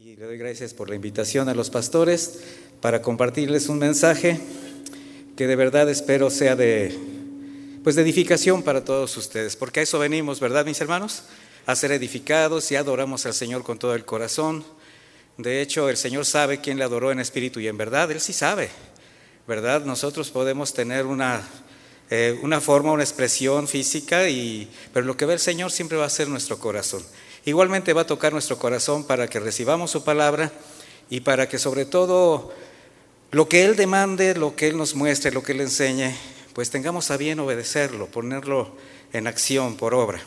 Y le doy gracias por la invitación a los pastores para compartirles un mensaje que de verdad espero sea de, pues de edificación para todos ustedes, porque a eso venimos, ¿verdad, mis hermanos? A ser edificados y adoramos al Señor con todo el corazón. De hecho, el Señor sabe quién le adoró en espíritu y en verdad, Él sí sabe, ¿verdad? Nosotros podemos tener una, eh, una forma, una expresión física, y, pero lo que ve el Señor siempre va a ser nuestro corazón. Igualmente va a tocar nuestro corazón para que recibamos su palabra y para que sobre todo lo que Él demande, lo que Él nos muestre, lo que Él enseñe, pues tengamos a bien obedecerlo, ponerlo en acción, por obra.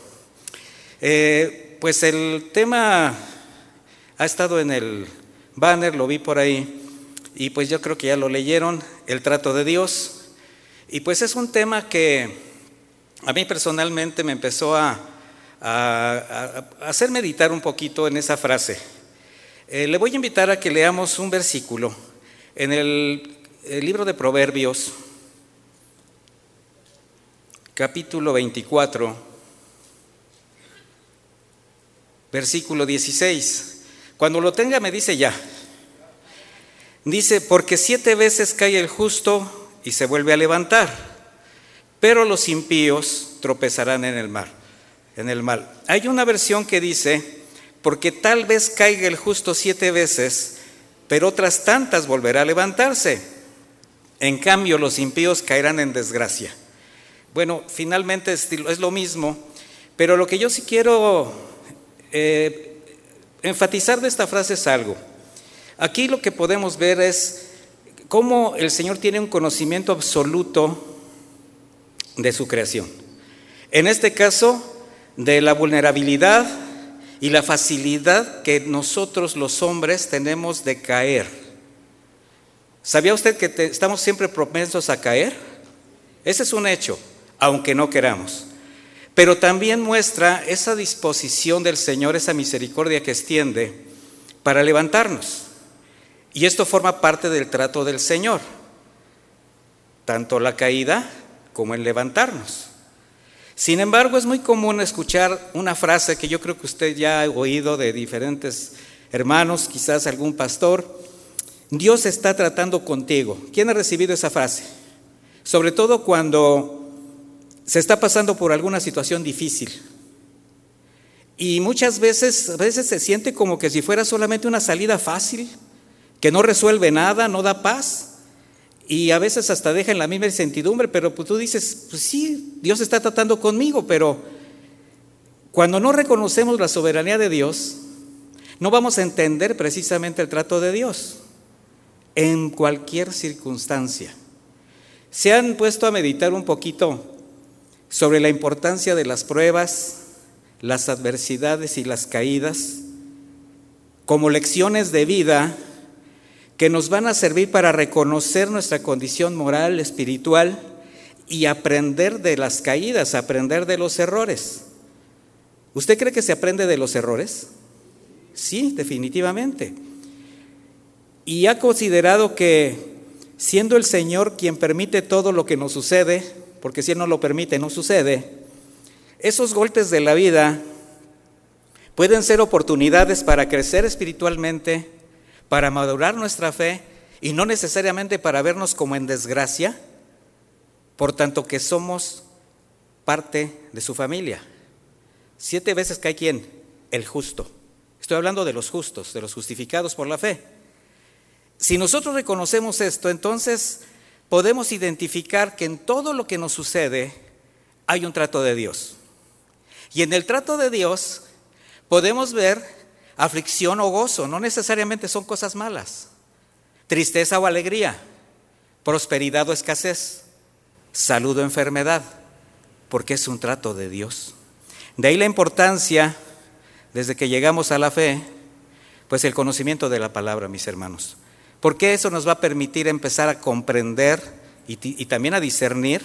Eh, pues el tema ha estado en el banner, lo vi por ahí, y pues yo creo que ya lo leyeron, el trato de Dios. Y pues es un tema que a mí personalmente me empezó a, a, hacer meditar un poquito en esa frase. Eh, le voy a invitar a que leamos un versículo en el, libro de Proverbios, capítulo 24, versículo 16. Cuando lo tenga me dice ya. Dice, porque siete veces cae el justo y se vuelve a levantar, pero los impíos tropezarán en el mar en el mal. Hay una versión que dice, porque tal vez caiga el justo siete veces, pero otras tantas volverá a levantarse. En cambio, los impíos caerán en desgracia. Bueno, finalmente es, lo mismo, pero lo que yo sí quiero eh, enfatizar de esta frase es algo. Aquí lo que podemos ver es cómo el Señor tiene un conocimiento absoluto de su creación. En este caso, de la vulnerabilidad y la facilidad que nosotros los hombres tenemos de caer. ¿Sabía usted que estamos siempre propensos a caer? Ese es un hecho, aunque no queramos. Pero también muestra esa disposición del Señor, esa misericordia que extiende para levantarnos. Y esto forma parte del trato del Señor, tanto la caída como el levantarnos. Sin embargo, es muy común escuchar una frase que yo creo que usted ya ha oído de diferentes hermanos, quizás algún pastor, Dios está tratando contigo. ¿Quién ha recibido esa frase? Sobre todo cuando se está pasando por alguna situación difícil. Y muchas veces, veces se siente como que si fuera solamente una salida fácil, que no resuelve nada, no da paz y a veces hasta deja en la misma incertidumbre, pero pues tú dices, pues sí, Dios está tratando conmigo, pero cuando no reconocemos la soberanía de Dios, no vamos a entender precisamente el trato de Dios en cualquier circunstancia. Se han puesto a meditar un poquito sobre la importancia de las pruebas, las adversidades y las caídas como lecciones de vida que nos van a servir para reconocer nuestra condición moral, espiritual y aprender de las caídas, aprender de los errores. ¿Usted cree que se aprende de los errores? Sí, definitivamente. Y ha considerado que siendo el Señor quien permite todo lo que nos sucede, porque si Él no lo permite, no sucede, esos golpes de la vida pueden ser oportunidades para crecer espiritualmente, para madurar nuestra fe y no necesariamente para vernos como en desgracia, por tanto que somos parte de su familia. Siete veces cae quién? El justo. Estoy hablando de los justos, de los justificados por la fe. Si nosotros reconocemos esto, entonces podemos identificar que en todo lo que nos sucede hay un trato de Dios. Y en el trato de Dios podemos ver aflicción o gozo, no necesariamente son cosas malas. Tristeza o alegría, prosperidad o escasez, salud o enfermedad, porque es un trato de Dios. De ahí la importancia, desde que llegamos a la fe, pues el conocimiento de la palabra, mis hermanos. Porque eso nos va a permitir empezar a comprender y, también a discernir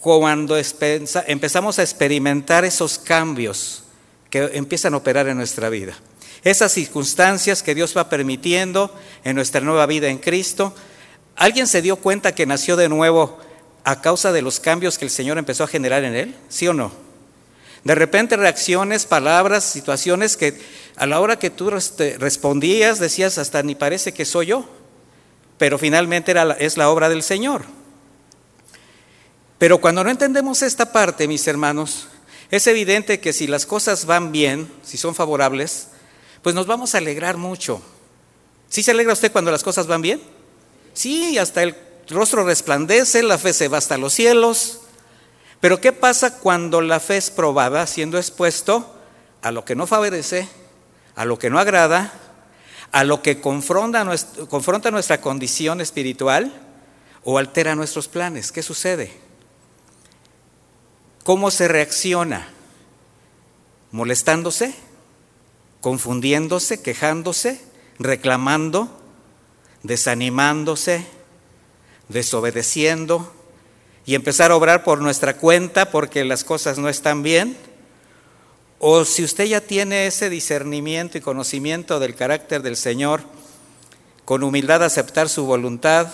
cuando empezamos a experimentar esos cambios que empiezan a operar en nuestra vida. Esas circunstancias que Dios va permitiendo en nuestra nueva vida en Cristo. ¿Alguien se dio cuenta que nació de nuevo a causa de los cambios que el Señor empezó a generar en él? ¿Sí o no? De repente reacciones, palabras, situaciones que a la hora que tú respondías decías hasta ni parece que soy yo, pero finalmente era es la obra del Señor. Pero cuando no entendemos esta parte, mis hermanos, es evidente que si las cosas van bien, si son favorables, pues nos vamos a alegrar mucho. ¿Sí se alegra usted cuando las cosas van bien? Sí, hasta el rostro resplandece, la fe se va hasta los cielos. Pero ¿qué pasa cuando la fe es probada siendo expuesto a lo que no favorece, a lo que no agrada, a lo que confronta, confronta nuestra condición espiritual o altera nuestros planes? ¿Qué sucede? ¿Cómo se reacciona? ¿Molestándose? ¿Confundiéndose? ¿Quejándose? ¿Reclamando? ¿Desanimándose? ¿Desobedeciendo? ¿Y empezar a obrar por nuestra cuenta porque las cosas no están bien? O si usted ya tiene ese discernimiento y conocimiento del carácter del Señor, con humildad aceptar su voluntad,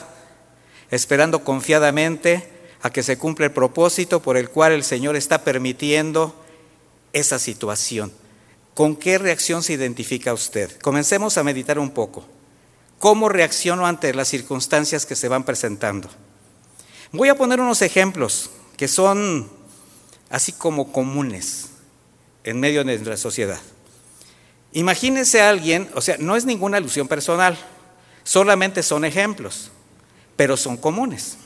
esperando confiadamente a que se cumpla el propósito por el cual el Señor está permitiendo esa situación. ¿Con qué reacción se identifica usted? Comencemos a meditar un poco. ¿Cómo reacciono ante las circunstancias que se van presentando? Voy a poner unos ejemplos que son así como comunes en medio de nuestra sociedad. Imagínese a alguien, o sea, no es ninguna alusión personal, solamente son ejemplos, pero son comunes.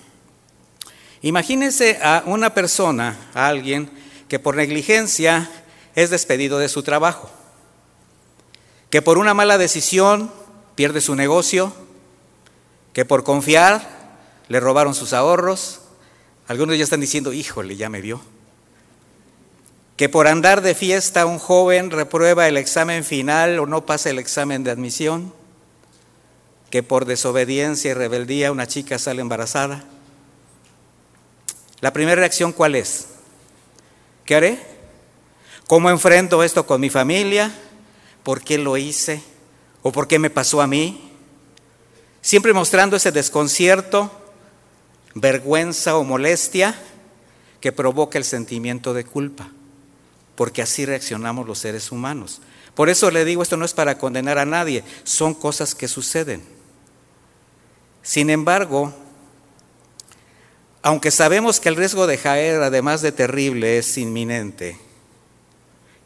Imagínense a una persona, a alguien que por negligencia es despedido de su trabajo, que por una mala decisión pierde su negocio, que por confiar le robaron sus ahorros, algunos ya están diciendo, híjole, ya me vio, que por andar de fiesta un joven reprueba el examen final o no pasa el examen de admisión, que por desobediencia y rebeldía una chica sale embarazada, la primera reacción, ¿cuál es? ¿Qué haré? ¿Cómo enfrento esto con mi familia? ¿Por qué lo hice? ¿O por qué me pasó a mí? Siempre mostrando ese desconcierto, vergüenza o molestia que provoca el sentimiento de culpa, porque así reaccionamos los seres humanos. Por eso le digo, esto no es para condenar a nadie, son cosas que suceden. Sin embargo, aunque sabemos que el riesgo de caer, además de terrible, es inminente,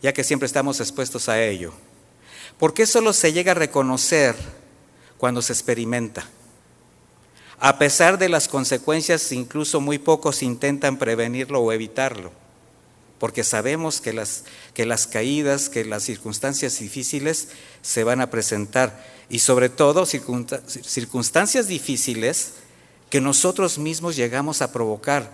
ya que siempre estamos expuestos a ello, ¿por qué solo se llega a reconocer cuando se experimenta? A pesar de las consecuencias, incluso muy pocos intentan prevenirlo o evitarlo, porque sabemos que las, que las caídas, que las circunstancias difíciles se van a presentar, y sobre todo circunstancias difíciles que nosotros mismos llegamos a provocar.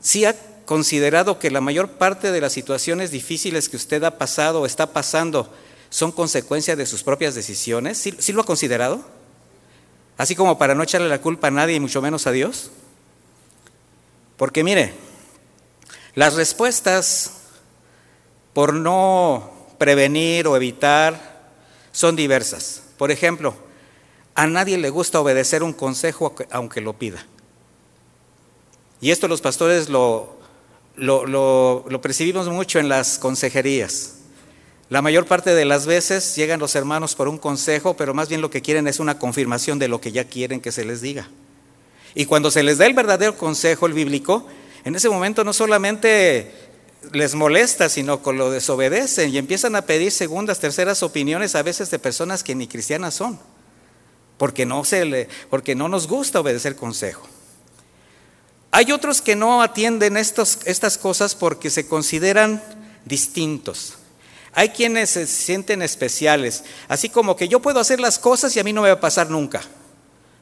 ¿Sí ha considerado que la mayor parte de las situaciones difíciles que usted ha pasado o está pasando son consecuencia de sus propias decisiones? ¿Sí, ¿Sí, lo ha considerado? Así como para no echarle la culpa a nadie y mucho menos a Dios. Porque mire, las respuestas por no prevenir o evitar son diversas. Por ejemplo, a nadie le gusta obedecer un consejo aunque lo pida. Y esto los pastores lo, lo, percibimos mucho en las consejerías. La mayor parte de las veces llegan los hermanos por un consejo, pero más bien lo que quieren es una confirmación de lo que ya quieren que se les diga. Y cuando se les da el verdadero consejo, el bíblico, en ese momento no solamente les molesta, sino que lo desobedecen y empiezan a pedir segundas, terceras opiniones a veces de personas que ni cristianas son porque no, se le, porque no nos gusta obedecer consejo. Hay otros que no atienden estos, estas cosas porque se consideran distintos. Hay quienes se sienten especiales, así como que yo puedo hacer las cosas y a mí no me va a pasar nunca.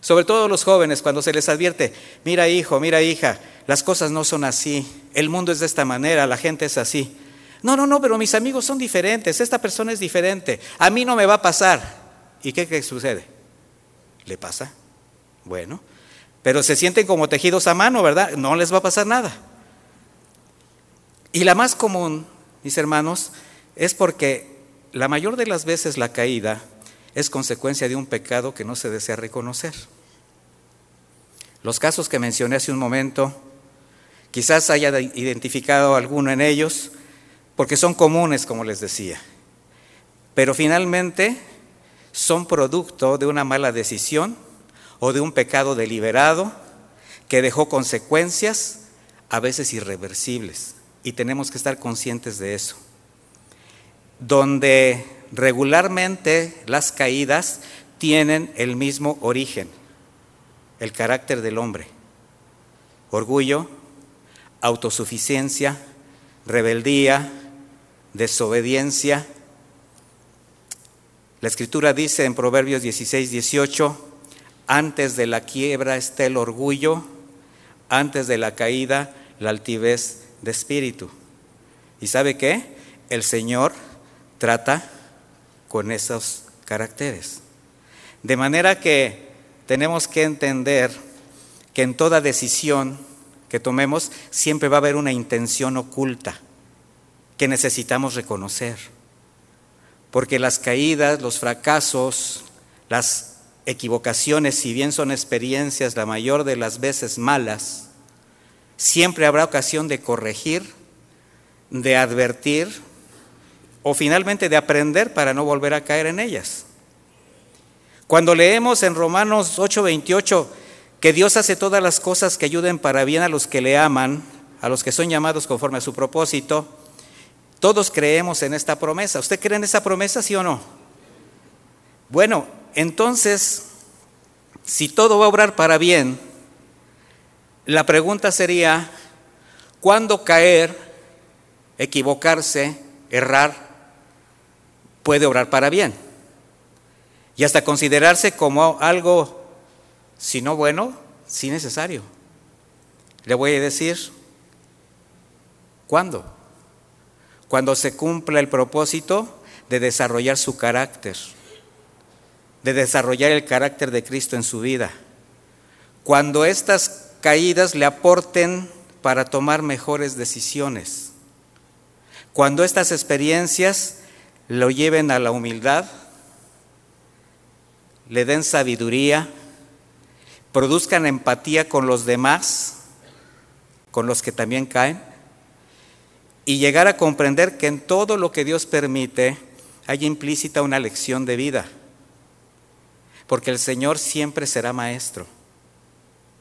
Sobre todo los jóvenes, cuando se les advierte, mira hijo, mira hija, las cosas no son así, el mundo es de esta manera, la gente es así. No, no, no, pero mis amigos son diferentes, esta persona es diferente, a mí no me va a pasar. ¿Y qué, qué sucede? ¿Le pasa? Bueno, pero se sienten como tejidos a mano, ¿verdad? No les va a pasar nada. Y la más común, mis hermanos, es porque la mayor de las veces la caída es consecuencia de un pecado que no se desea reconocer. Los casos que mencioné hace un momento, quizás haya identificado alguno en ellos, porque son comunes, como les decía, pero finalmente son producto de una mala decisión o de un pecado deliberado que dejó consecuencias a veces irreversibles. Y tenemos que estar conscientes de eso. Donde regularmente las caídas tienen el mismo origen, el carácter del hombre. Orgullo, autosuficiencia, rebeldía, desobediencia. La escritura dice en Proverbios 16, 18, antes de la quiebra está el orgullo, antes de la caída la altivez de espíritu. ¿Y sabe qué? El Señor trata con esos caracteres. De manera que tenemos que entender que en toda decisión que tomemos siempre va a haber una intención oculta que necesitamos reconocer. Porque las caídas, los fracasos, las equivocaciones, si bien son experiencias la mayor de las veces malas, siempre habrá ocasión de corregir, de advertir o finalmente de aprender para no volver a caer en ellas. Cuando leemos en Romanos 8:28 que Dios hace todas las cosas que ayuden para bien a los que le aman, a los que son llamados conforme a su propósito, todos creemos en esta promesa. ¿Usted cree en esa promesa, sí o no? Bueno, entonces, si todo va a obrar para bien, la pregunta sería, ¿cuándo caer, equivocarse, errar, puede obrar para bien? Y hasta considerarse como algo, si no bueno, sí necesario. Le voy a decir, ¿cuándo? Cuando se cumpla el propósito de desarrollar su carácter, de desarrollar el carácter de Cristo en su vida. Cuando estas caídas le aporten para tomar mejores decisiones. Cuando estas experiencias lo lleven a la humildad, le den sabiduría, produzcan empatía con los demás, con los que también caen, y llegar a comprender que en todo lo que Dios permite hay implícita una lección de vida, porque el Señor siempre será maestro.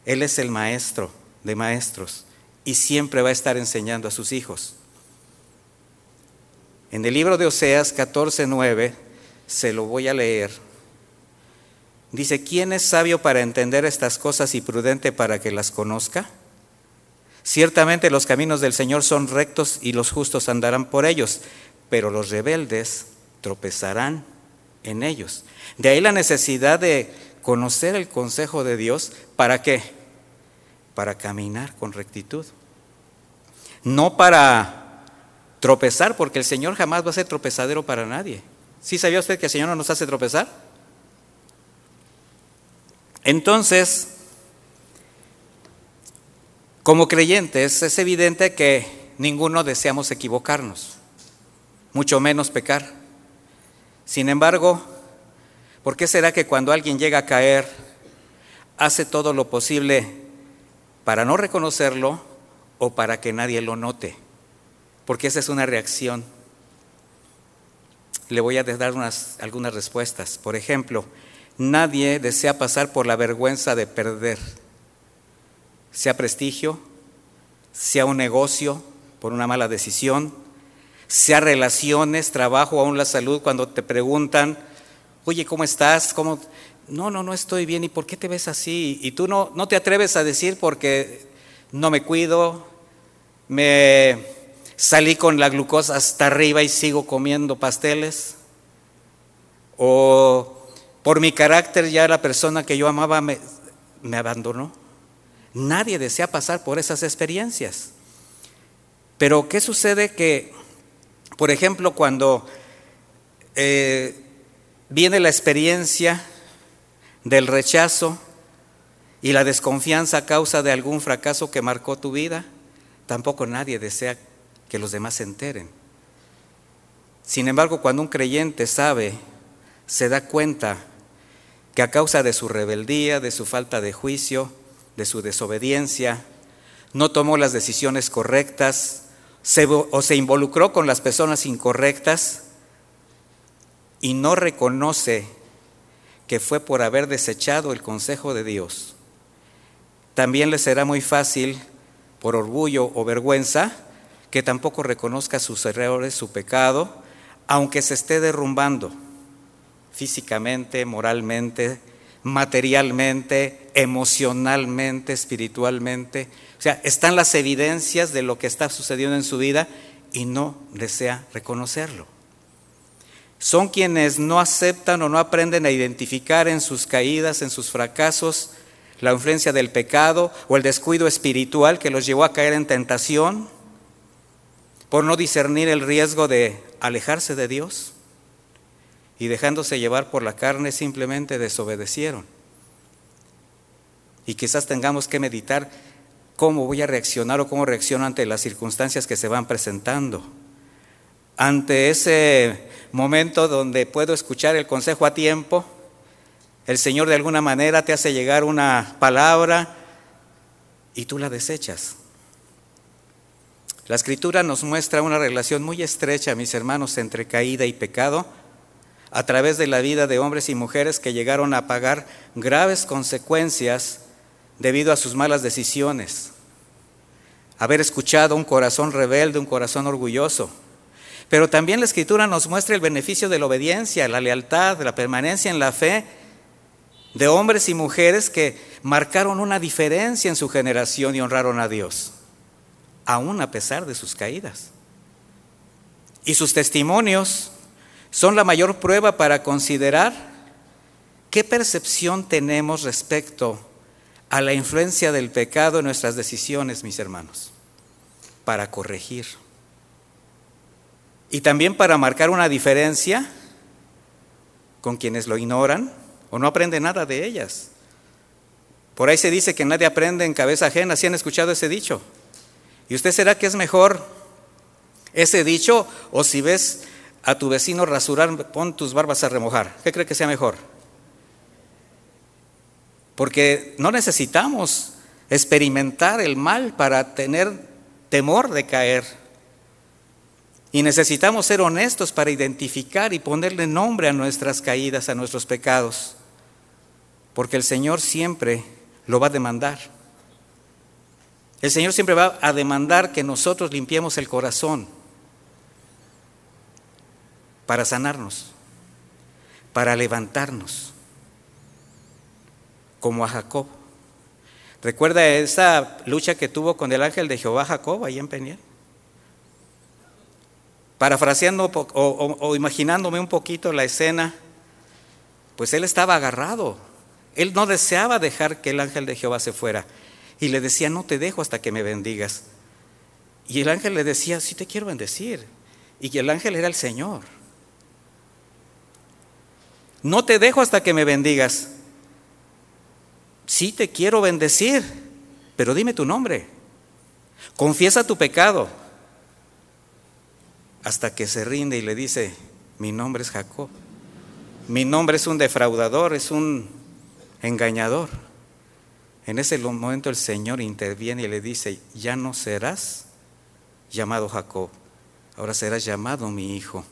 Él es el maestro de maestros y siempre va a estar enseñando a sus hijos. En el libro de Oseas 14:9 se lo voy a leer. Dice, ¿quién es sabio para entender estas cosas y prudente para que las conozca? Ciertamente los caminos del Señor son rectos y los justos andarán por ellos, pero los rebeldes tropezarán en ellos. De ahí la necesidad de conocer el consejo de Dios, ¿para qué? Para caminar con rectitud. No para tropezar, porque el Señor jamás va a ser tropezadero para nadie. ¿Sí sabía usted que el Señor no nos hace tropezar? Entonces, como creyentes es evidente que ninguno deseamos equivocarnos, mucho menos pecar. Sin embargo, ¿Por qué será que cuando alguien llega a caer, hace todo lo posible para no reconocerlo o para que nadie lo note? Porque esa es una reacción. Le voy a dar unas, algunas respuestas. Por ejemplo, nadie desea pasar por la vergüenza de perder, sea prestigio, sea un negocio por una mala decisión, sea relaciones, trabajo, aún la salud, cuando te preguntan, oye, ¿cómo estás? ¿Cómo? No, no, no estoy bien. ¿Y por qué te ves así? Y tú no, no te atreves a decir porque no me cuido, me salí con la glucosa hasta arriba y sigo comiendo pasteles. O por mi carácter ya la persona que yo amaba me, me abandonó. Nadie desea pasar por esas experiencias. Pero ¿qué sucede que, por ejemplo, cuando eh, viene la experiencia del rechazo y la desconfianza a causa de algún fracaso que marcó tu vida, tampoco nadie desea que los demás se enteren. Sin embargo, cuando un creyente sabe, se da cuenta que a causa de su rebeldía, de su falta de juicio, de su desobediencia, no tomó las decisiones correctas, o se involucró con las personas incorrectas y no reconoce que fue por haber desechado el consejo de Dios, también le será muy fácil, por orgullo o vergüenza, que tampoco reconozca sus errores, su pecado, aunque se esté derrumbando físicamente, moralmente, materialmente, emocionalmente, espiritualmente. O sea, están las evidencias de lo que está sucediendo en su vida y no desea reconocerlo. Son quienes no aceptan o no aprenden a identificar en sus caídas, en sus fracasos, la influencia del pecado o el descuido espiritual que los llevó a caer en tentación por no discernir el riesgo de alejarse de Dios y dejándose llevar por la carne simplemente desobedecieron. Y quizás tengamos que meditar cómo voy a reaccionar o cómo reacciono ante las circunstancias que se van presentando. Ante ese momento donde puedo escuchar el consejo a tiempo, el Señor de alguna manera te hace llegar una palabra y tú la desechas. La escritura nos muestra una relación muy estrecha, mis hermanos, entre caída y pecado, a través de la vida de hombres y mujeres que llegaron a pagar graves consecuencias debido a sus malas decisiones. Haber escuchado un corazón rebelde, un corazón orgulloso. Pero también la escritura nos muestra el beneficio de la obediencia, la lealtad, la permanencia en la fe de hombres y mujeres que marcaron una diferencia en su generación y honraron a Dios, aún a pesar de sus caídas. Y sus testimonios son la mayor prueba para considerar qué percepción tenemos respecto a la influencia del pecado en nuestras decisiones, mis hermanos, para corregir. Y también para marcar una diferencia con quienes lo ignoran o no aprende nada de ellas. Por ahí se dice que nadie aprende en cabeza ajena, ¿sí han escuchado ese dicho? ¿Y usted será que es mejor ese dicho o si ves a tu vecino rasurar, pon tus barbas a remojar? ¿Qué cree que sea mejor? Porque no necesitamos experimentar el mal para tener temor de caer. Y necesitamos ser honestos para identificar y ponerle nombre a nuestras caídas, a nuestros pecados porque el Señor siempre lo va a demandar. El Señor siempre va a demandar que nosotros limpiemos el corazón para sanarnos, para levantarnos, como a Jacob. ¿Recuerda esa lucha que tuvo con el ángel de Jehová Jacob ahí en Peniel? Parafraseando o, o imaginándome un poquito la escena, pues él estaba agarrado él no deseaba dejar que el ángel de Jehová se fuera. Y le decía, no te dejo hasta que me bendigas. Y el ángel le decía, sí te quiero bendecir. Y el ángel era el Señor. No te dejo hasta que me bendigas. Sí te quiero bendecir, pero dime tu nombre. Confiesa tu pecado. Hasta que se rinde y le dice, mi nombre es Jacob. Mi nombre es un defraudador, es un engañador. En ese momento el Señor interviene y le dice, ya no serás llamado Jacob, ahora serás llamado mi hijo,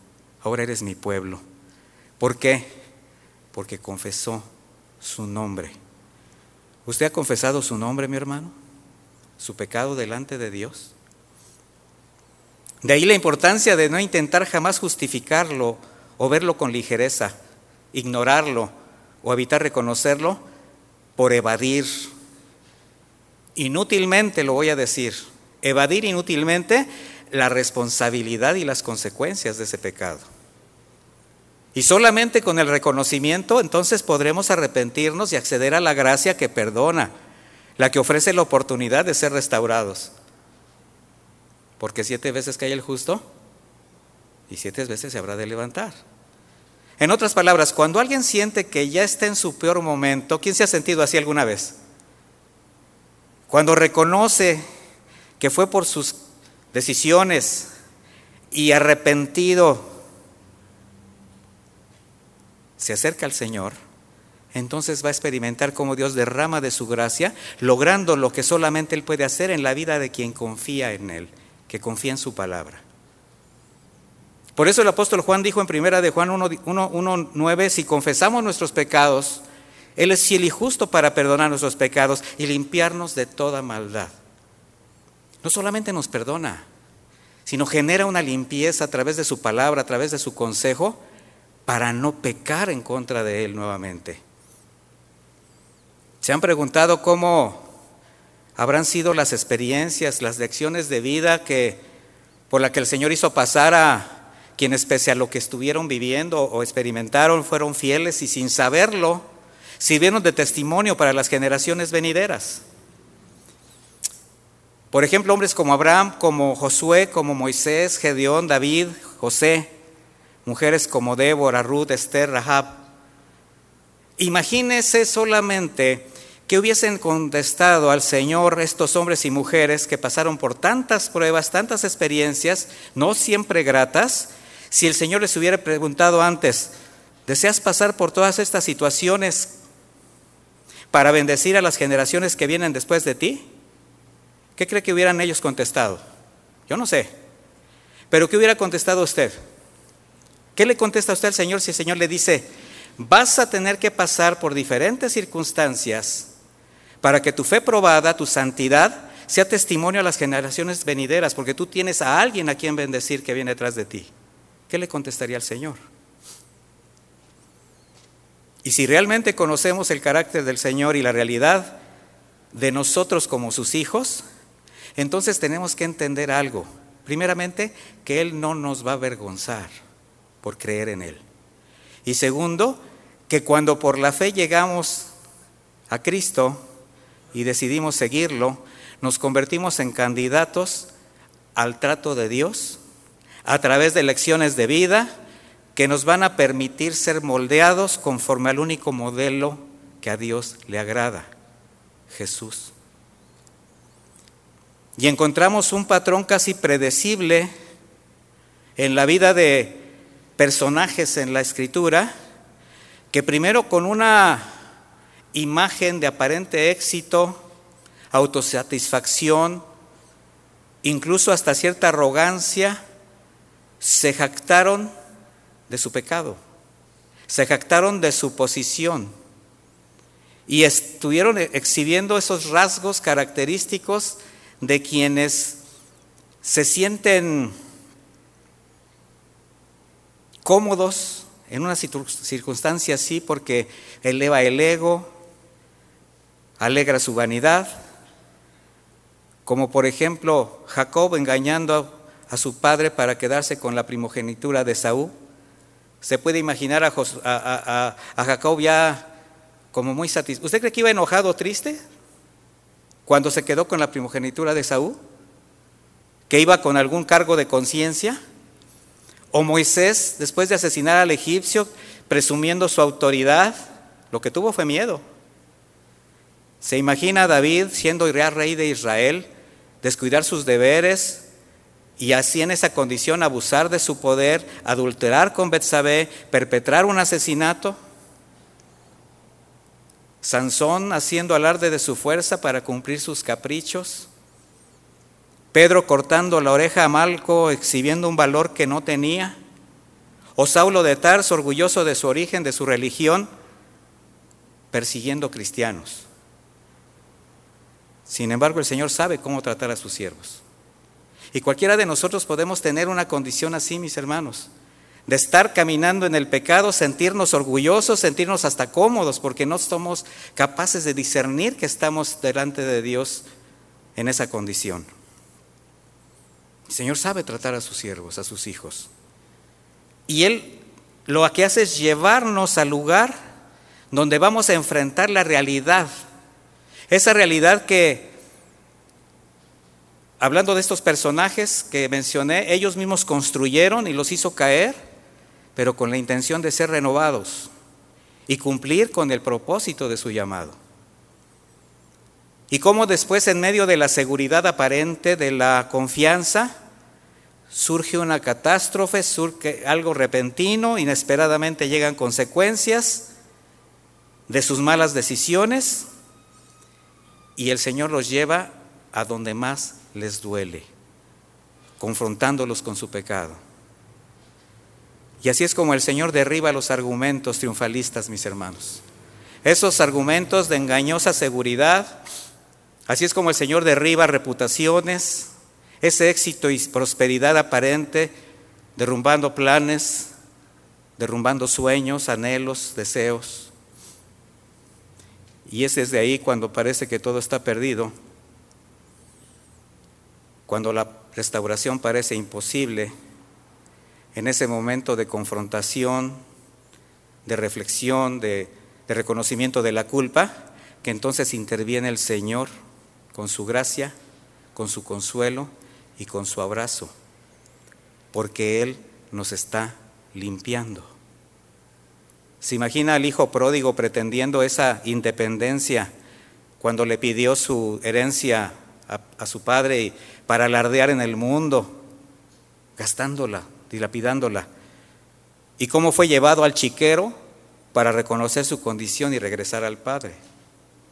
ahora eres mi pueblo. ¿Por qué? Porque confesó su nombre. ¿Usted ha confesado su nombre, mi hermano? ¿Su pecado delante de Dios? De ahí la importancia de no intentar jamás justificarlo o verlo con ligereza, ignorarlo o evitar reconocerlo por evadir. Inútilmente lo voy a decir, evadir inútilmente la responsabilidad y las consecuencias de ese pecado. Y solamente con el reconocimiento entonces podremos arrepentirnos y acceder a la gracia que perdona, la que ofrece la oportunidad de ser restaurados. Porque siete veces cae el justo y siete veces se habrá de levantar. En otras palabras, cuando alguien siente que ya está en su peor momento, ¿quién se ha sentido así alguna vez? Cuando reconoce que fue por sus decisiones y arrepentido, se acerca al Señor, entonces va a experimentar cómo Dios derrama de su gracia, logrando lo que solamente Él puede hacer en la vida de quien confía en Él, que confía en su palabra. Por eso el apóstol Juan dijo en primera de Juan 1.9, si confesamos nuestros pecados, Él es fiel y justo para perdonar nuestros pecados y limpiarnos de toda maldad. No solamente nos perdona, sino genera una limpieza a través de su palabra, a través de su consejo, para no pecar en contra de Él nuevamente. ¿Se han preguntado cómo habrán sido las experiencias, las lecciones de vida que por la que el Señor hizo pasar a quienes pese a lo que estuvieron viviendo o experimentaron fueron fieles y sin saberlo sirvieron de testimonio para las generaciones venideras. Por ejemplo, hombres como Abraham, como Josué, como Moisés, Gedeón, David, José, mujeres como Débora, Ruth, Esther, Rahab. Imagínese solamente que hubiesen contestado al Señor estos hombres y mujeres que pasaron por tantas pruebas, tantas experiencias, no siempre gratas, si el Señor les hubiera preguntado antes, ¿deseas pasar por todas estas situaciones para bendecir a las generaciones que vienen después de ti? ¿Qué cree que hubieran ellos contestado? Yo no sé. Pero ¿qué hubiera contestado usted? ¿Qué le contesta usted al Señor si el Señor le dice, vas a tener que pasar por diferentes circunstancias para que tu fe probada, tu santidad, sea testimonio a las generaciones venideras, porque tú tienes a alguien a quien bendecir que viene detrás de ti. ¿Qué le contestaría al Señor? Y si realmente conocemos el carácter del Señor y la realidad de nosotros como sus hijos, entonces tenemos que entender algo. Primeramente, que Él no nos va a avergonzar por creer en Él. Y segundo, que cuando por la fe llegamos a Cristo, y decidimos seguirlo, nos convertimos en candidatos al trato de Dios a través de lecciones de vida que nos van a permitir ser moldeados conforme al único modelo que a Dios le agrada, Jesús. Y encontramos un patrón casi predecible en la vida de personajes en la escritura, que primero con una imagen de aparente éxito, autosatisfacción, incluso hasta cierta arrogancia, se jactaron de su pecado, se jactaron de su posición y estuvieron exhibiendo esos rasgos característicos de quienes se sienten cómodos en una circunstancia así porque eleva el ego, alegra su vanidad, como por ejemplo Jacob engañando a su padre para quedarse con la primogenitura de Saúl. Se puede imaginar a, Jacob ya como muy satisfecho. ¿Usted cree que iba enojado, triste, cuando se quedó con la primogenitura de Saúl? ¿Que iba con algún cargo de conciencia? ¿O Moisés, después de asesinar al egipcio, presumiendo su autoridad, lo que tuvo fue miedo? ¿Se imagina David siendo rey de Israel, descuidar sus deberes y así en esa condición abusar de su poder, adulterar con Betsabé, perpetrar un asesinato? Sansón haciendo alarde de su fuerza para cumplir sus caprichos. Pedro cortando la oreja a Malco, exhibiendo un valor que no tenía. O Saulo de Tarso, orgulloso de su origen, de su religión, persiguiendo cristianos. Sin embargo, el Señor sabe cómo tratar a sus siervos. Y cualquiera de nosotros podemos tener una condición así, mis hermanos, de estar caminando en el pecado, sentirnos orgullosos, sentirnos hasta cómodos, porque no somos capaces de discernir que estamos delante de Dios en esa condición. El Señor sabe tratar a sus siervos, a sus hijos. Y Él lo que hace es llevarnos al lugar donde vamos a enfrentar la realidad esa realidad que, hablando de estos personajes que mencioné, ellos mismos construyeron y los hizo caer, pero con la intención de ser renovados y cumplir con el propósito de su llamado. Y cómo después, en medio de la seguridad aparente, de la confianza, surge una catástrofe, surge algo repentino, inesperadamente llegan consecuencias de sus malas decisiones y el Señor los lleva a donde más les duele, confrontándolos con su pecado. Y así es como el Señor derriba los argumentos triunfalistas, mis hermanos. Esos argumentos de engañosa seguridad, así es como el Señor derriba reputaciones, ese éxito y prosperidad aparente, derrumbando planes, derrumbando sueños, anhelos, deseos. Y es desde ahí cuando parece que todo está perdido, cuando la restauración parece imposible, en ese momento de confrontación, de reflexión, de reconocimiento de la culpa, que entonces interviene el Señor con su gracia, con su consuelo y con su abrazo, porque Él nos está limpiando. ¿Se imagina al hijo pródigo pretendiendo esa independencia cuando le pidió su herencia a, su padre para alardear en el mundo, gastándola, dilapidándola? ¿Y cómo fue llevado al chiquero para reconocer su condición y regresar al padre?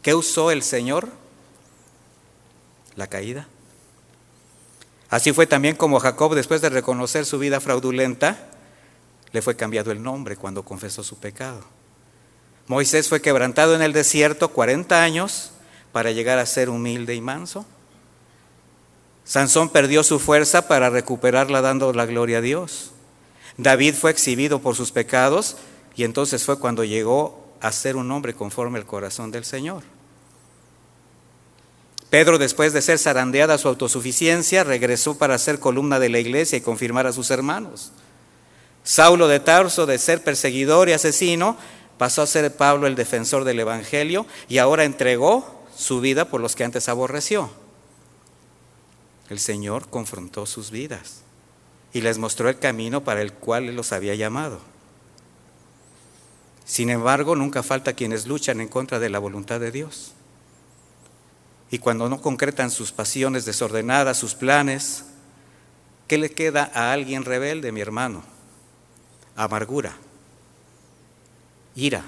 ¿Qué usó el Señor? La caída. Así fue también como Jacob, después de reconocer su vida fraudulenta, le fue cambiado el nombre cuando confesó su pecado. Moisés fue quebrantado en el desierto 40 años para llegar a ser humilde y manso. Sansón perdió su fuerza para recuperarla dando la gloria a Dios. David fue exhibido por sus pecados y entonces fue cuando llegó a ser un hombre conforme al corazón del Señor. Pedro, después de ser zarandeada su autosuficiencia, regresó para ser columna de la iglesia y confirmar a sus hermanos. Saulo de Tarso, de ser perseguidor y asesino, pasó a ser Pablo el defensor del Evangelio y ahora entregó su vida por los que antes aborreció. El Señor confrontó sus vidas y les mostró el camino para el cual los había llamado. Sin embargo, nunca falta quienes luchan en contra de la voluntad de Dios. Y cuando no concretan sus pasiones desordenadas, sus planes, ¿qué le queda a alguien rebelde, mi hermano? Amargura, ira,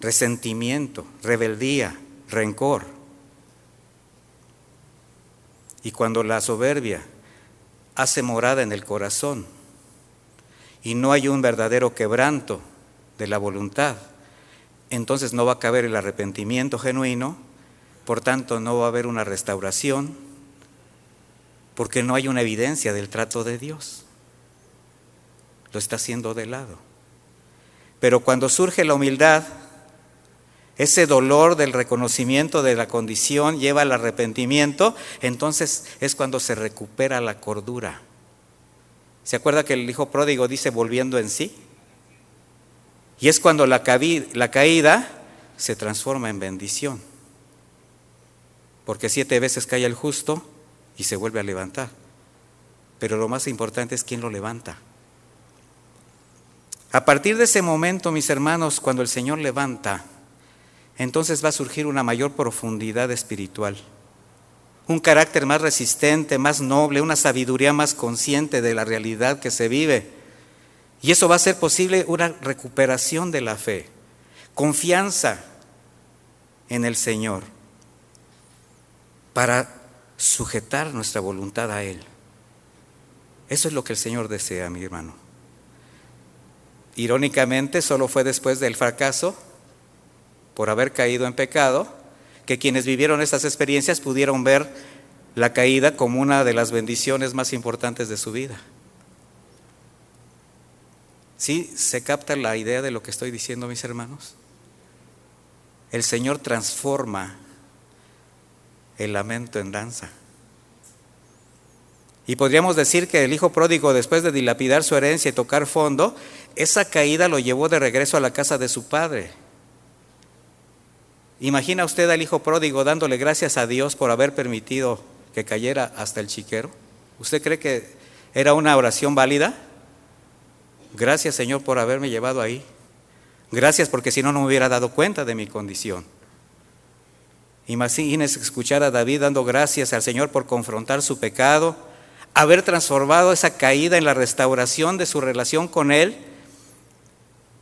resentimiento, rebeldía, rencor. Y cuando la soberbia hace morada en el corazón y no hay un verdadero quebranto de la voluntad, entonces no va a caber el arrepentimiento genuino por tanto, no va a haber una restauración porque no hay una evidencia del trato de Dios. Lo está haciendo de lado. Pero cuando surge la humildad, ese dolor del reconocimiento de la condición lleva al arrepentimiento, entonces es cuando se recupera la cordura. ¿Se acuerda que el hijo pródigo dice volviendo en sí? Y es cuando la, caída se transforma en bendición porque siete veces cae el justo y se vuelve a levantar. Pero lo más importante es quién lo levanta. A partir de ese momento, mis hermanos, cuando el Señor levanta, entonces va a surgir una mayor profundidad espiritual, un carácter más resistente, más noble, una sabiduría más consciente de la realidad que se vive. Y eso va a ser posible una recuperación de la fe, confianza en el Señor para sujetar nuestra voluntad a Él. Eso es lo que el Señor desea, mi hermano. Irónicamente, solo fue después del fracaso, por haber caído en pecado, que quienes vivieron estas experiencias pudieron ver la caída como una de las bendiciones más importantes de su vida. ¿Sí se capta la idea de lo que estoy diciendo, mis hermanos? El Señor transforma el lamento en danza. Y podríamos decir que el hijo pródigo, después de dilapidar su herencia y tocar fondo, esa caída lo llevó de regreso a la casa de su padre. ¿Imagina usted al hijo pródigo dándole gracias a Dios por haber permitido que cayera hasta el chiquero? ¿Usted cree que era una oración válida? Gracias Señor por haberme llevado ahí. Gracias porque si no, no me hubiera dado cuenta de mi condición. Imagínese escuchar a David dando gracias al Señor por confrontar su pecado, haber transformado esa caída en la restauración de su relación con Él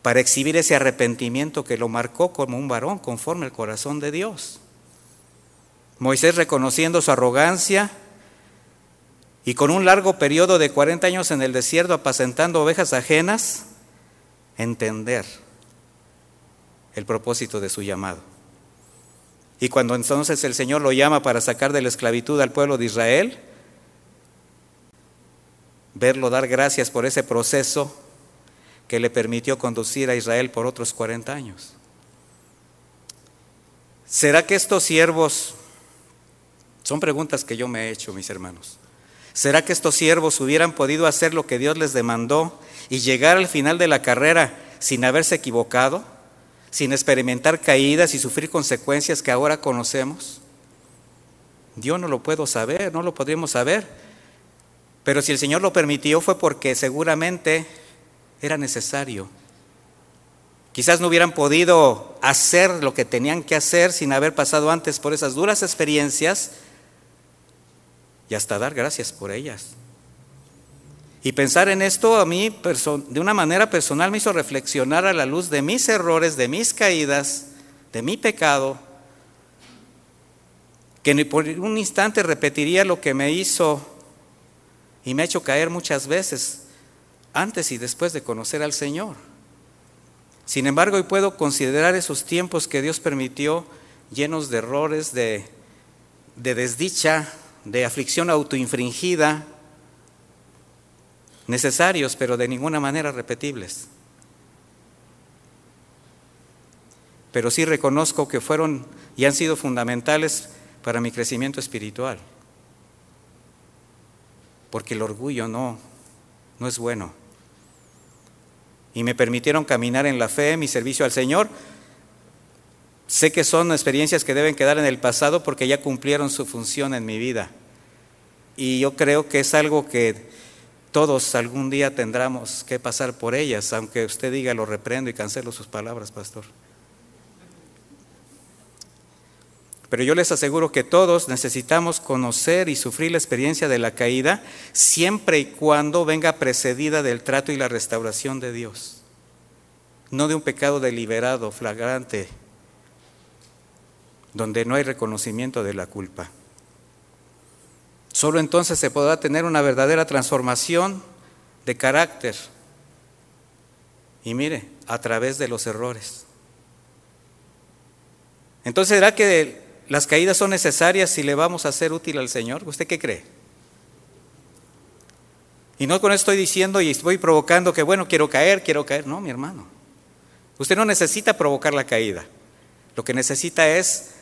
para exhibir ese arrepentimiento que lo marcó como un varón conforme al corazón de Dios. Moisés reconociendo su arrogancia y con un largo periodo de 40 años en el desierto apacentando ovejas ajenas, entender el propósito de su llamado. Y cuando entonces el Señor lo llama para sacar de la esclavitud al pueblo de Israel, verlo dar gracias por ese proceso que le permitió conducir a Israel por otros 40 años. ¿Será que estos siervos, son preguntas que yo me he hecho, mis hermanos, ¿será que estos siervos hubieran podido hacer lo que Dios les demandó y llegar al final de la carrera sin haberse equivocado, sin experimentar caídas y sufrir consecuencias que ahora conocemos? Yo no lo puedo saber, no lo podríamos saber. Pero si el Señor lo permitió fue porque seguramente era necesario. Quizás no hubieran podido hacer lo que tenían que hacer sin haber pasado antes por esas duras experiencias y hasta dar gracias por ellas. Y pensar en esto a mí de una manera personal me hizo reflexionar a la luz de mis errores, de mis caídas, de mi pecado, que ni por un instante repetiría lo que me hizo y me ha hecho caer muchas veces antes y después de conocer al Señor. Sin embargo, hoy puedo considerar esos tiempos que Dios permitió llenos de errores, de, de desdicha, de aflicción autoinfringida, necesarios, pero de ninguna manera repetibles. Pero sí reconozco que fueron y han sido fundamentales para mi crecimiento espiritual. Porque el orgullo no, no es bueno y me permitieron caminar en la fe, mi servicio al Señor. Sé que son experiencias que deben quedar en el pasado porque ya cumplieron su función en mi vida. Y yo creo que es algo que todos algún día tendremos que pasar por ellas, aunque usted diga lo reprendo y cancelo sus palabras, pastor. Pero yo les aseguro que todos necesitamos conocer y sufrir la experiencia de la caída siempre y cuando venga precedida del trato y la restauración de Dios. No de un pecado deliberado, flagrante, donde no hay reconocimiento de la culpa. Solo entonces se podrá tener una verdadera transformación de carácter. Y mire, a través de los errores. Entonces, ¿será que las caídas son necesarias si le vamos a ser útil al Señor. ¿Usted qué cree? Y no con esto estoy diciendo y estoy provocando que, bueno, quiero caer, quiero caer. No, mi hermano. Usted no necesita provocar la caída. Lo que necesita es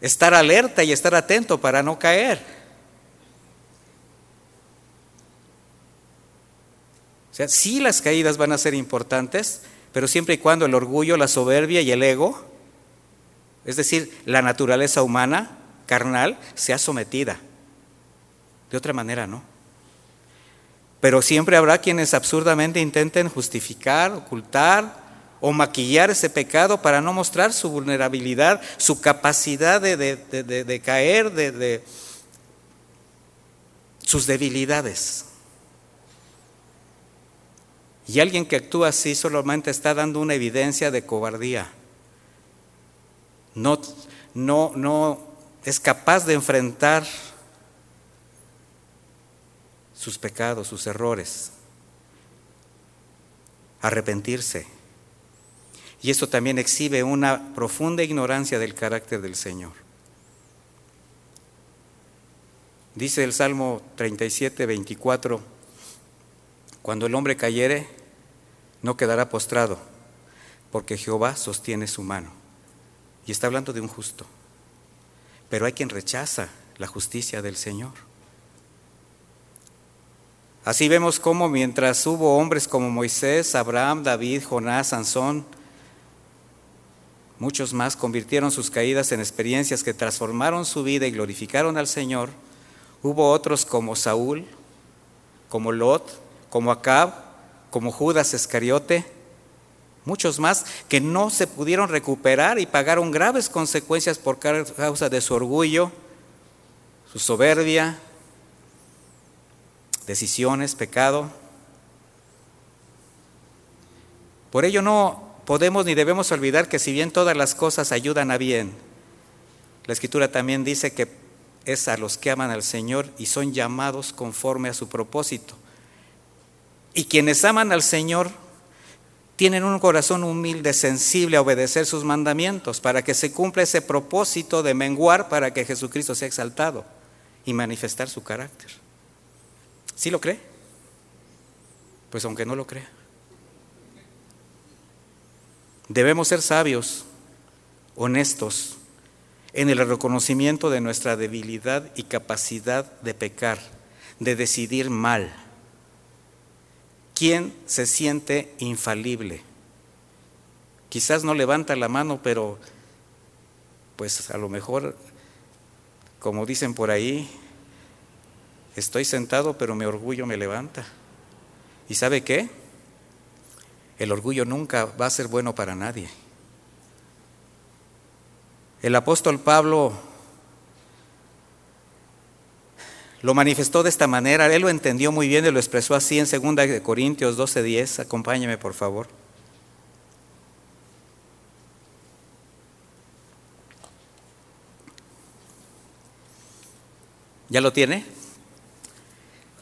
estar alerta y estar atento para no caer. O sea, sí las caídas van a ser importantes, pero siempre y cuando el orgullo, la soberbia y el ego es decir, la naturaleza humana, carnal, sea sometida. De otra manera no. Pero siempre habrá quienes absurdamente intenten justificar, ocultar o maquillar ese pecado para no mostrar su vulnerabilidad, su capacidad de, caer, de sus debilidades. Y alguien que actúa así solamente está dando una evidencia de cobardía no, no, no es capaz de enfrentar sus pecados, sus errores, arrepentirse. Y esto también exhibe una profunda ignorancia del carácter del Señor. Dice el Salmo 37, 24, cuando el hombre cayere, no quedará postrado, porque Jehová sostiene su mano. Y está hablando de un justo. Pero hay quien rechaza la justicia del Señor. Así vemos cómo mientras hubo hombres como Moisés, Abraham, David, Jonás, Sansón, muchos más convirtieron sus caídas en experiencias que transformaron su vida y glorificaron al Señor, hubo otros como Saúl, como Lot, como Acab, como Judas Iscariote, muchos más que no se pudieron recuperar y pagaron graves consecuencias por causa de su orgullo, su soberbia, decisiones, pecado. Por ello no podemos ni debemos olvidar que si bien todas las cosas ayudan a bien, la escritura también dice que es a los que aman al Señor y son llamados conforme a su propósito. Y quienes aman al Señor tienen un corazón humilde, sensible a obedecer sus mandamientos, para que se cumpla ese propósito de menguar para que Jesucristo sea exaltado y manifestar su carácter. ¿Sí lo cree? Pues aunque no lo crea. Debemos ser sabios, honestos, en el reconocimiento de nuestra debilidad y capacidad de pecar, de decidir mal. ¿Quién se siente infalible? Quizás no levanta la mano, pero pues a lo mejor, como dicen por ahí, estoy sentado, pero mi orgullo me levanta. ¿Y sabe qué? El orgullo nunca va a ser bueno para nadie. El apóstol Pablo lo manifestó de esta manera, él lo entendió muy bien y lo expresó así en 2 Corintios 12:10. Acompáñeme, por favor. ¿Ya lo tiene?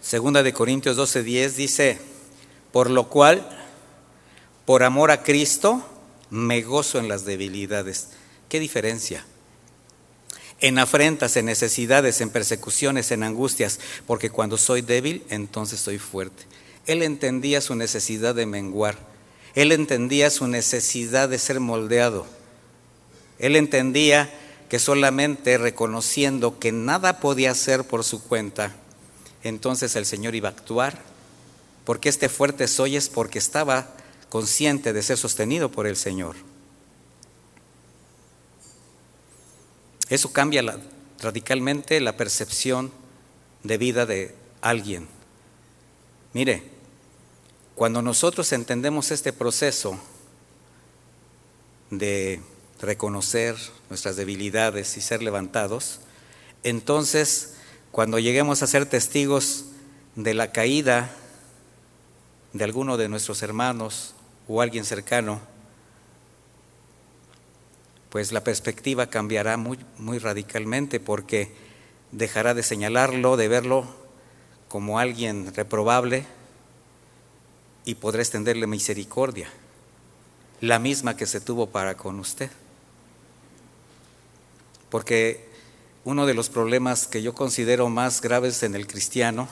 Segunda de Corintios 12:10 dice, por lo cual, por amor a Cristo, me gozo en las debilidades ¿Qué diferencia? En afrentas, en necesidades, en persecuciones, en angustias, porque cuando soy débil, entonces soy fuerte. Él entendía su necesidad de menguar, él entendía su necesidad de ser moldeado, él entendía que solamente reconociendo que nada podía hacer por su cuenta, entonces el Señor iba a actuar, porque este fuerte soy es porque estaba consciente de ser sostenido por el Señor. Eso cambia radicalmente la percepción de vida de alguien. Mire, cuando nosotros entendemos este proceso de reconocer nuestras debilidades y ser levantados, entonces cuando lleguemos a ser testigos de la caída de alguno de nuestros hermanos o alguien cercano, pues la perspectiva cambiará muy, muy radicalmente porque dejará de señalarlo, de verlo como alguien reprobable y podrá extenderle misericordia, la misma que se tuvo para con usted. Porque uno de los problemas que yo considero más graves en el cristiano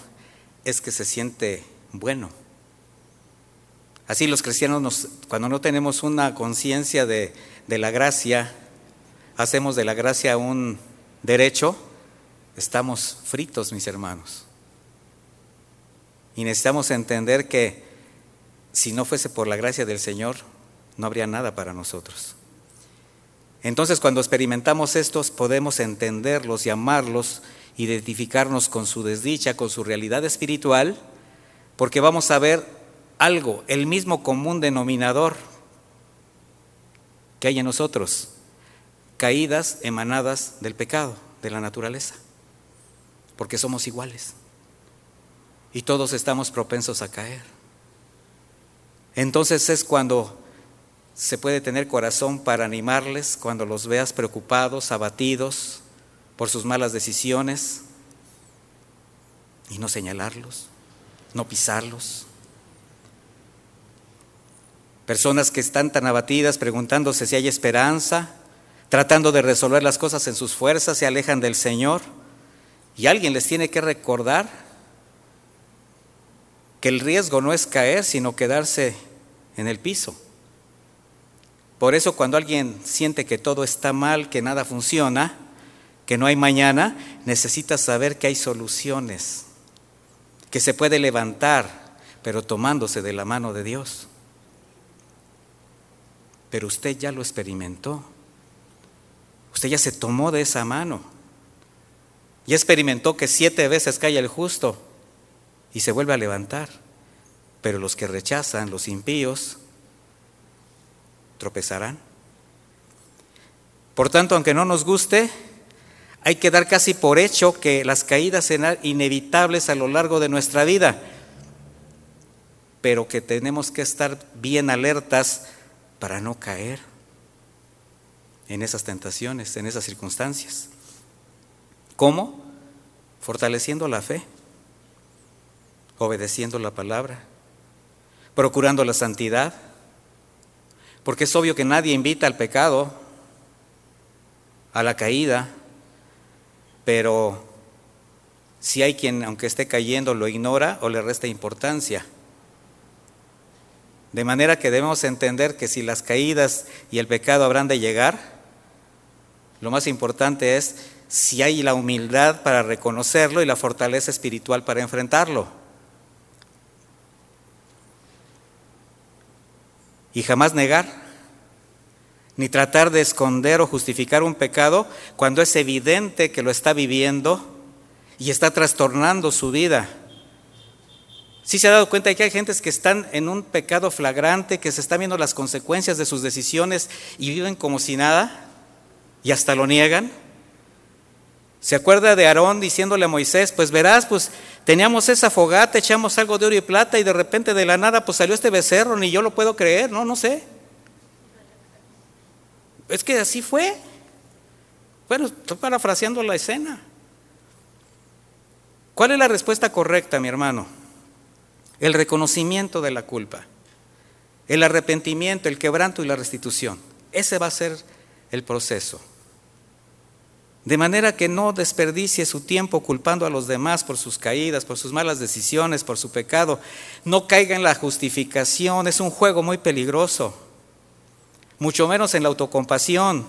es que se siente bueno. Así los cristianos, cuando no tenemos una conciencia de, de la gracia, hacemos de la gracia un derecho, estamos fritos, mis hermanos. Y necesitamos entender que si no fuese por la gracia del Señor, no habría nada para nosotros. Entonces cuando experimentamos estos, podemos entenderlos y amarlos, identificarnos con su desdicha, con su realidad espiritual, porque vamos a ver algo, el mismo común denominador que hay en nosotros, caídas emanadas del pecado, de la naturaleza, porque somos iguales y todos estamos propensos a caer. Entonces es cuando se puede tener corazón para animarles, cuando los veas preocupados, abatidos por sus malas decisiones, y no señalarlos, no pisarlos, Personas que están tan abatidas preguntándose si hay esperanza, tratando de resolver las cosas en sus fuerzas, se alejan del Señor. Y alguien les tiene que recordar que el riesgo no es caer, sino quedarse en el piso. Por eso cuando alguien siente que todo está mal, que nada funciona, que no hay mañana, necesita saber que hay soluciones, que se puede levantar, pero tomándose de la mano de Dios pero usted ya lo experimentó. Usted ya se tomó de esa mano. Ya experimentó que siete veces cae el justo y se vuelve a levantar. Pero los que rechazan, los impíos, tropezarán. Por tanto, aunque no nos guste, hay que dar casi por hecho que las caídas serán inevitables a lo largo de nuestra vida, pero que tenemos que estar bien alertas para no caer en esas tentaciones, en esas circunstancias. ¿Cómo? Fortaleciendo la fe, obedeciendo la palabra, procurando la santidad, porque es obvio que nadie invita al pecado, a la caída, pero si hay quien, aunque esté cayendo, lo ignora o le resta importancia. De manera que debemos entender que si las caídas y el pecado habrán de llegar, lo más importante es si hay la humildad para reconocerlo y la fortaleza espiritual para enfrentarlo. Y jamás negar, ni tratar de esconder o justificar un pecado cuando es evidente que lo está viviendo y está trastornando su vida. ¿Sí se ha dado cuenta de que hay gentes que están en un pecado flagrante, que se están viendo las consecuencias de sus decisiones y viven como si nada y hasta lo niegan? ¿Se acuerda de Aarón diciéndole a Moisés, pues verás, pues teníamos esa fogata, echamos algo de oro y plata y de repente de la nada pues salió este becerro, ni yo lo puedo creer, no, no sé. Es que así fue. Bueno, estoy parafraseando la escena. ¿Cuál es la respuesta correcta, mi hermano? El reconocimiento de la culpa, el arrepentimiento, el quebranto y la restitución. Ese va a ser el proceso. De manera que no desperdicie su tiempo culpando a los demás por sus caídas, por sus malas decisiones, por su pecado. No caiga en la justificación, es un juego muy peligroso. Mucho menos en la autocompasión.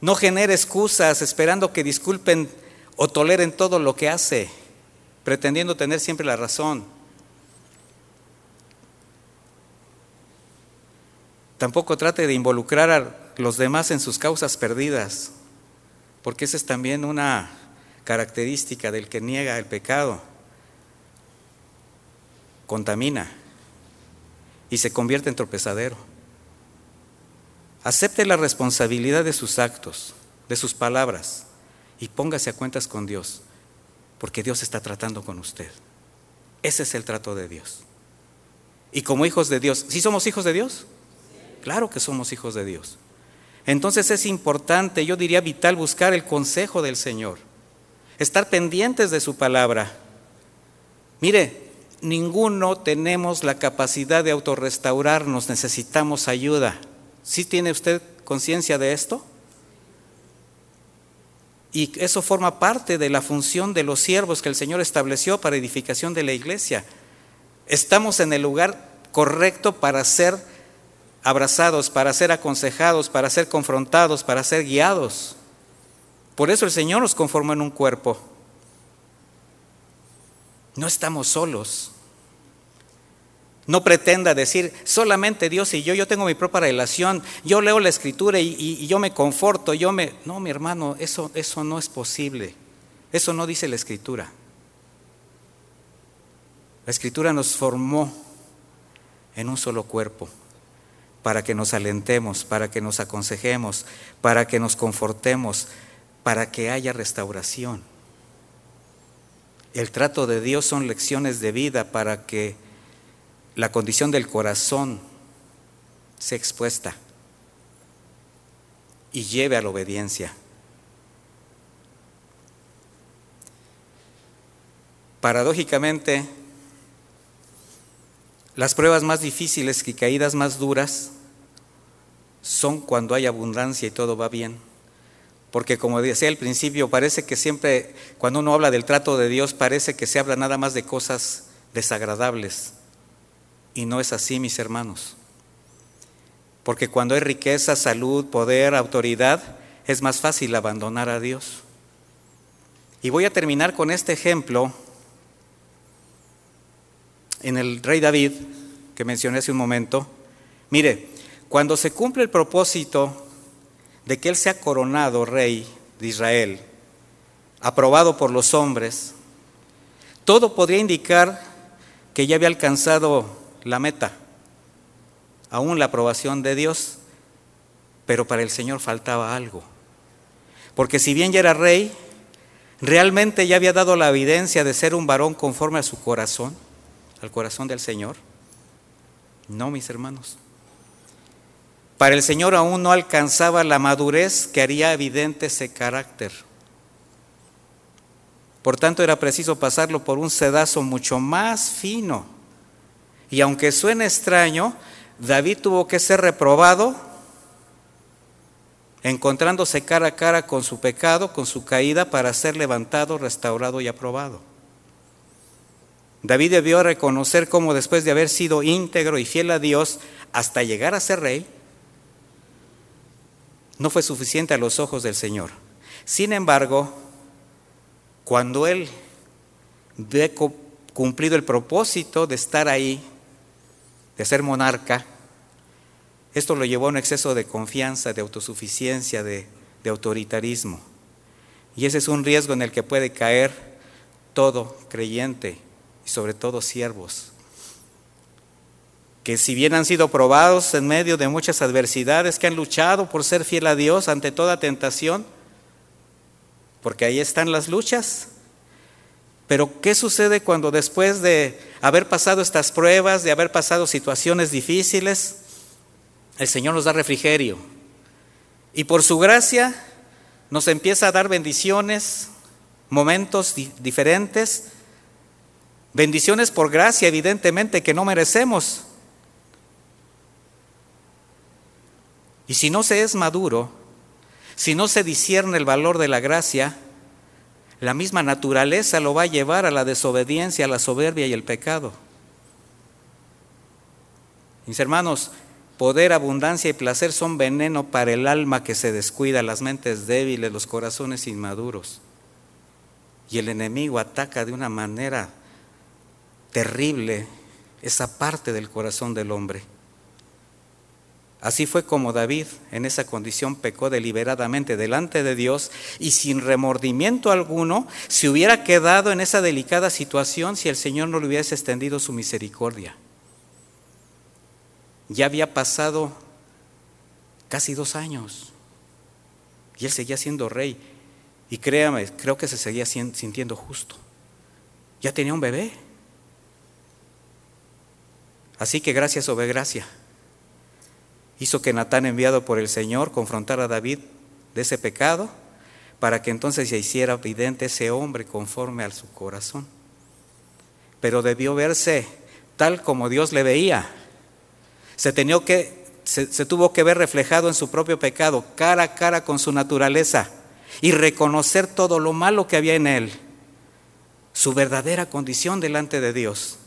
No genere excusas esperando que disculpen o toleren todo lo que hace pretendiendo tener siempre la razón. Tampoco trate de involucrar a los demás en sus causas perdidas, porque esa es también una característica del que niega el pecado. Contamina y se convierte en tropezadero. Acepte la responsabilidad de sus actos, de sus palabras, y póngase a cuentas con Dios porque Dios está tratando con usted. Ese es el trato de Dios. Y como hijos de Dios, ¿sí somos hijos de Dios? Claro que somos hijos de Dios. Entonces es importante, yo diría vital, buscar el consejo del Señor, estar pendientes de su palabra. Mire, ninguno tenemos la capacidad de autorrestaurarnos, necesitamos ayuda. ¿Sí tiene usted conciencia de esto? Y eso forma parte de la función de los siervos que el Señor estableció para edificación de la iglesia. Estamos en el lugar correcto para ser abrazados, para ser aconsejados, para ser confrontados, para ser guiados. Por eso el Señor nos conformó en un cuerpo. No estamos solos. No pretenda decir solamente Dios y yo, yo tengo mi propia relación, yo leo la escritura y, yo me conforto, yo me... No, mi hermano, eso, eso no es posible. Eso no dice la escritura. La escritura nos formó en un solo cuerpo para que nos alentemos, para que nos aconsejemos, para que nos confortemos, para que haya restauración. El trato de Dios son lecciones de vida para que la condición del corazón sea expuesta y lleve a la obediencia. Paradójicamente, las pruebas más difíciles y caídas más duras son cuando hay abundancia y todo va bien. Porque como decía al principio, parece que siempre, cuando uno habla del trato de Dios, parece que se habla nada más de cosas desagradables. Y no es así, mis hermanos. Porque cuando hay riqueza, salud, poder, autoridad, es más fácil abandonar a Dios. Y voy a terminar con este ejemplo en el rey David, que mencioné hace un momento. Mire, cuando se cumple el propósito de que él sea coronado rey de Israel, aprobado por los hombres, todo podría indicar que ya había alcanzado la meta, aún la aprobación de Dios, pero para el Señor faltaba algo. Porque si bien ya era rey, realmente ya había dado la evidencia de ser un varón conforme a su corazón, al corazón del Señor. No, mis hermanos. Para el Señor aún no alcanzaba la madurez que haría evidente ese carácter. Por tanto, era preciso pasarlo por un sedazo mucho más fino. Y aunque suene extraño, David tuvo que ser reprobado, encontrándose cara a cara con su pecado, con su caída, para ser levantado, restaurado y aprobado. David debió reconocer cómo después de haber sido íntegro y fiel a Dios hasta llegar a ser rey, no fue suficiente a los ojos del Señor. Sin embargo, cuando él ve cumplido el propósito de estar ahí, de ser monarca, esto lo llevó a un exceso de confianza, de autosuficiencia, de, autoritarismo. Y ese es un riesgo en el que puede caer todo creyente y sobre todo siervos, que si bien han sido probados en medio de muchas adversidades, que han luchado por ser fiel a Dios ante toda tentación, porque ahí están las luchas. Pero ¿qué sucede cuando después de haber pasado estas pruebas, de haber pasado situaciones difíciles, el Señor nos da refrigerio? Y por su gracia nos empieza a dar bendiciones, momentos diferentes, bendiciones por gracia, evidentemente, que no merecemos. Y si no se es maduro, si no se discierne el valor de la gracia, la misma naturaleza lo va a llevar a la desobediencia, a la soberbia y el pecado. Mis hermanos, poder, abundancia y placer son veneno para el alma que se descuida, las mentes débiles, los corazones inmaduros. Y el enemigo ataca de una manera terrible esa parte del corazón del hombre. Así fue como David en esa condición pecó deliberadamente delante de Dios y sin remordimiento alguno se hubiera quedado en esa delicada situación si el Señor no le hubiese extendido su misericordia. Ya había pasado casi dos años y él seguía siendo rey. Y créame, creo que se seguía sintiendo justo. Ya tenía un bebé. Así que gracias sobre gracia hizo que Natán, enviado por el Señor, confrontara a David de ese pecado, para que entonces se hiciera evidente ese hombre conforme a su corazón. Pero debió verse tal como Dios le veía. Se, tuvo que ver reflejado en su propio pecado, cara a cara con su naturaleza, y reconocer todo lo malo que había en él, su verdadera condición delante de Dios.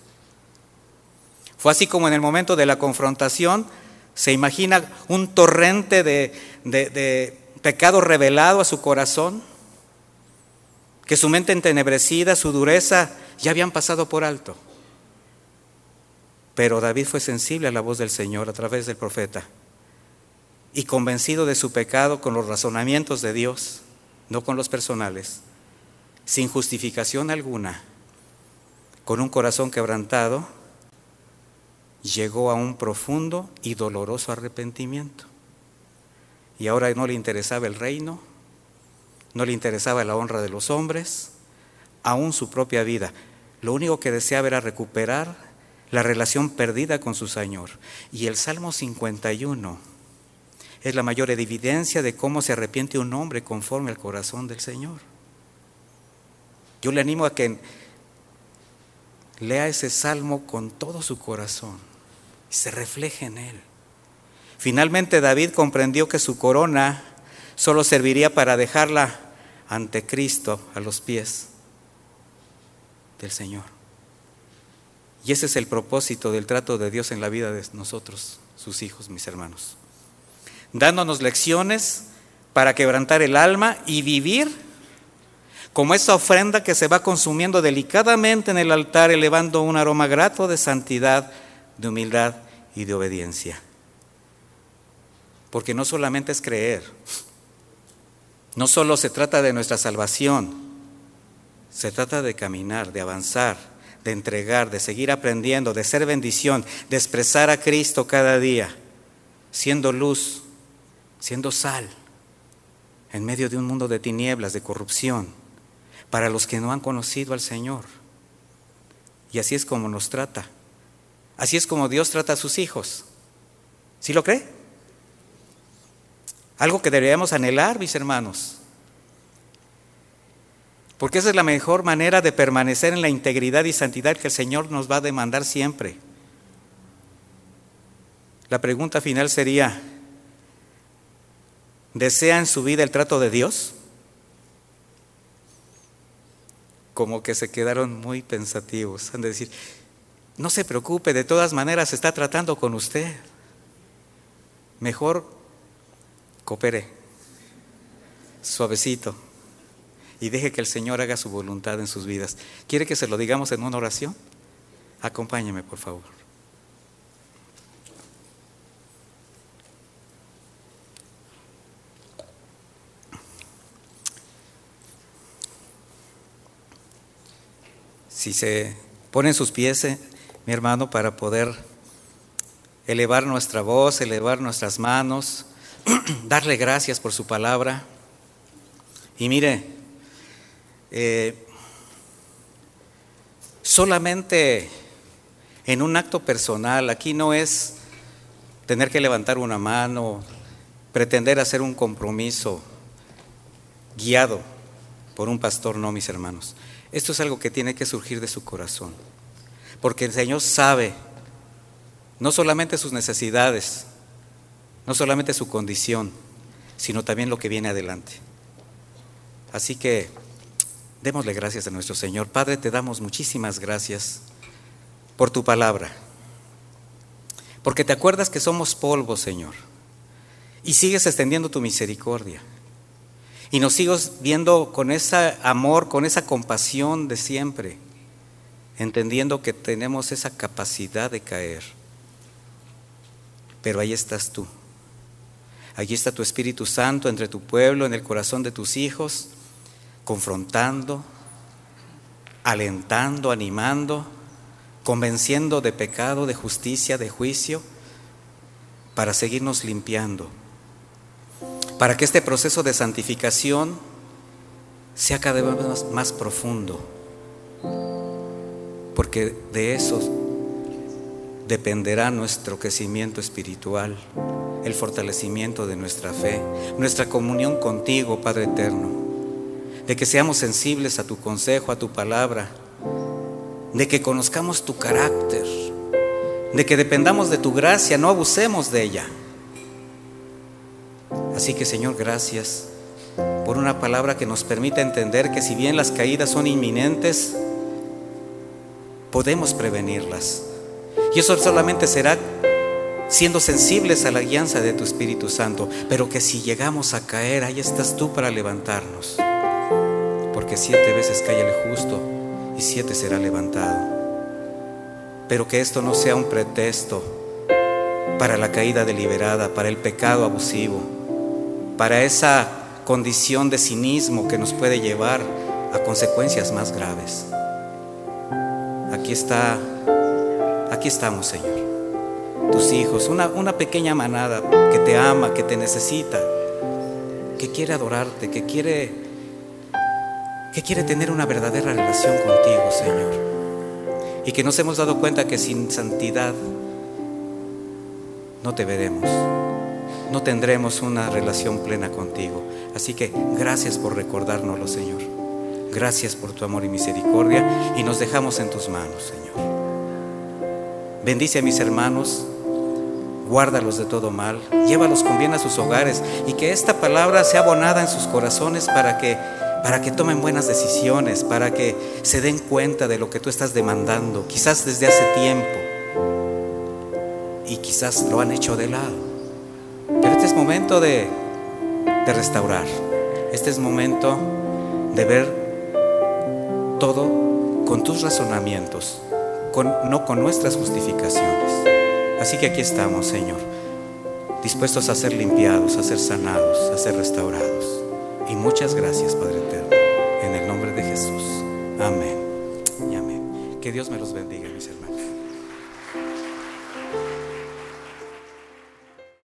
Fue así como en el momento de la confrontación, se imagina un torrente de, pecado revelado a su corazón, que su mente entenebrecida, su dureza, ya habían pasado por alto. Pero David fue sensible a la voz del Señor a través del profeta y convencido de su pecado con los razonamientos de Dios, no con los personales, sin justificación alguna, con un corazón quebrantado, llegó a un profundo y doloroso arrepentimiento. Y ahora no le interesaba el reino, no le interesaba la honra de los hombres, aún su propia vida. Lo único que deseaba era recuperar la relación perdida con su Señor. Y el Salmo 51 es la mayor evidencia de cómo se arrepiente un hombre conforme al corazón del Señor. Yo le animo a que lea ese salmo con todo su corazón se refleje en él. Finalmente David comprendió que su corona solo serviría para dejarla ante Cristo a los pies del Señor. Y ese es el propósito del trato de Dios en la vida de nosotros, sus hijos, mis hermanos. Dándonos lecciones para quebrantar el alma y vivir como esa ofrenda que se va consumiendo delicadamente en el altar, elevando un aroma grato de santidad, de humildad y de obediencia. Porque no solamente es creer, no solo se trata de nuestra salvación, se trata de caminar, de avanzar, de entregar, de seguir aprendiendo, de ser bendición, de expresar a Cristo cada día, siendo luz, siendo sal, en medio de un mundo de tinieblas, de corrupción, para los que no han conocido al Señor. Y así es como nos trata. Así es como Dios trata a sus hijos. ¿Sí lo cree? Algo que deberíamos anhelar, mis hermanos. Porque esa es la mejor manera de permanecer en la integridad y santidad que el Señor nos va a demandar siempre. La pregunta final sería, ¿desea en su vida el trato de Dios? Como que se quedaron muy pensativos. Han de decir, no se preocupe, de todas maneras está tratando con usted. Mejor coopere, suavecito y deje que el Señor haga su voluntad en sus vidas. ¿Quiere que se lo digamos en una oración? Acompáñeme, por favor. Si se ponen sus pies, eh, mi hermano, para poder elevar nuestra voz, elevar nuestras manos, darle gracias por su palabra. Y mire, eh, solamente en un acto personal, aquí no es tener que levantar una mano, pretender hacer un compromiso guiado por un pastor, no, mis hermanos. Esto es algo que tiene que surgir de su corazón, porque el Señor sabe no solamente sus necesidades, no solamente su condición, sino también lo que viene adelante. Así que Démosle gracias a nuestro Señor. Padre, te damos muchísimas gracias por tu palabra. Porque te acuerdas que somos polvo, Señor. Y sigues extendiendo tu misericordia. Y nos sigues viendo con ese amor, con esa compasión de siempre. Entendiendo que tenemos esa capacidad de caer. Pero ahí estás tú. Allí está tu Espíritu Santo entre tu pueblo, en el corazón de tus hijos confrontando, alentando, animando, convenciendo de pecado, de justicia, de juicio, para seguirnos limpiando, para que este proceso de santificación sea cada vez más, más profundo, porque de eso dependerá nuestro crecimiento espiritual, el fortalecimiento de nuestra fe, nuestra comunión contigo, Padre Eterno de que seamos sensibles a tu consejo, a tu palabra, de que conozcamos tu carácter, de que dependamos de tu gracia, no abusemos de ella. Así que Señor, gracias por una palabra que nos permite entender que si bien las caídas son inminentes, podemos prevenirlas. Y eso solamente será siendo sensibles a la guianza de tu Espíritu Santo, pero que si llegamos a caer, ahí estás tú para levantarnos porque siete veces cae el justo y siete será levantado. Pero que esto no sea un pretexto para la caída deliberada, para el pecado abusivo, para esa condición de cinismo que nos puede llevar a consecuencias más graves. Aquí está, aquí estamos, Señor. Tus hijos, una, una pequeña manada que te ama, que te necesita, que quiere adorarte, que quiere que quiere tener una verdadera relación contigo, Señor. Y que nos hemos dado cuenta que sin santidad no te veremos, no tendremos una relación plena contigo. Así que gracias por recordárnoslo, Señor. Gracias por tu amor y misericordia y nos dejamos en tus manos, Señor. Bendice a mis hermanos, guárdalos de todo mal, llévalos con bien a sus hogares y que esta palabra sea abonada en sus corazones para que para que tomen buenas decisiones, para que se den cuenta de lo que tú estás demandando, quizás desde hace tiempo, y quizás lo han hecho de lado. Pero este es momento de, restaurar, este es momento de ver todo con tus razonamientos, no con nuestras justificaciones. Así que aquí estamos, Señor, dispuestos a ser limpiados, a ser sanados, a ser restaurados. Y muchas gracias, Padre Eterno, en el nombre de Jesús. Amén y amén. Que Dios me los bendiga, mis hermanos.